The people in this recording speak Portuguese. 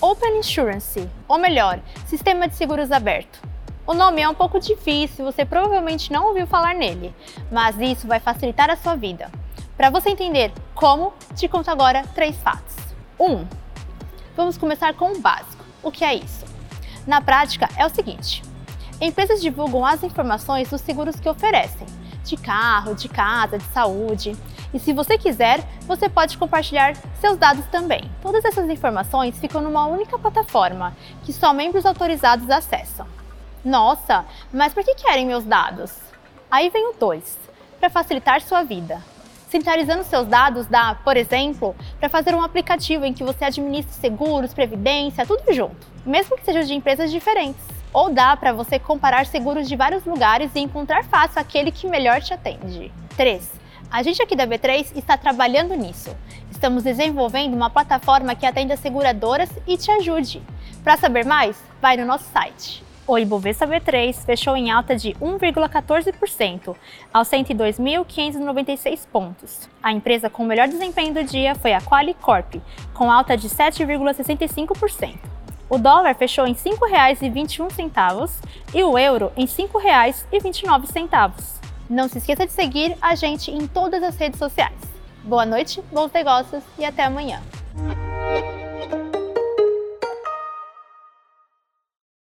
Open Insurance, ou melhor, Sistema de Seguros Aberto. O nome é um pouco difícil, você provavelmente não ouviu falar nele, mas isso vai facilitar a sua vida. Para você entender como, te conto agora três fatos. 1. Um, vamos começar com o básico. O que é isso? Na prática, é o seguinte: empresas divulgam as informações dos seguros que oferecem, de carro, de casa, de saúde. E se você quiser, você pode compartilhar seus dados também. Todas essas informações ficam numa única plataforma que só membros autorizados acessam. Nossa, mas por que querem meus dados? Aí vem o 2, para facilitar sua vida. Centralizando seus dados dá, por exemplo, para fazer um aplicativo em que você administre seguros, previdência, tudo junto, mesmo que sejam de empresas diferentes. Ou dá para você comparar seguros de vários lugares e encontrar fácil aquele que melhor te atende. 3. A gente aqui da B3 está trabalhando nisso. Estamos desenvolvendo uma plataforma que atenda seguradoras e te ajude. Para saber mais, vai no nosso site. O Ibovespa B3 fechou em alta de 1,14%, aos 102.596 pontos. A empresa com o melhor desempenho do dia foi a Qualicorp, com alta de 7,65%. O dólar fechou em R$ 5,21 e o euro em R$ 5,29. Não se esqueça de seguir a gente em todas as redes sociais. Boa noite, bons negócios e até amanhã.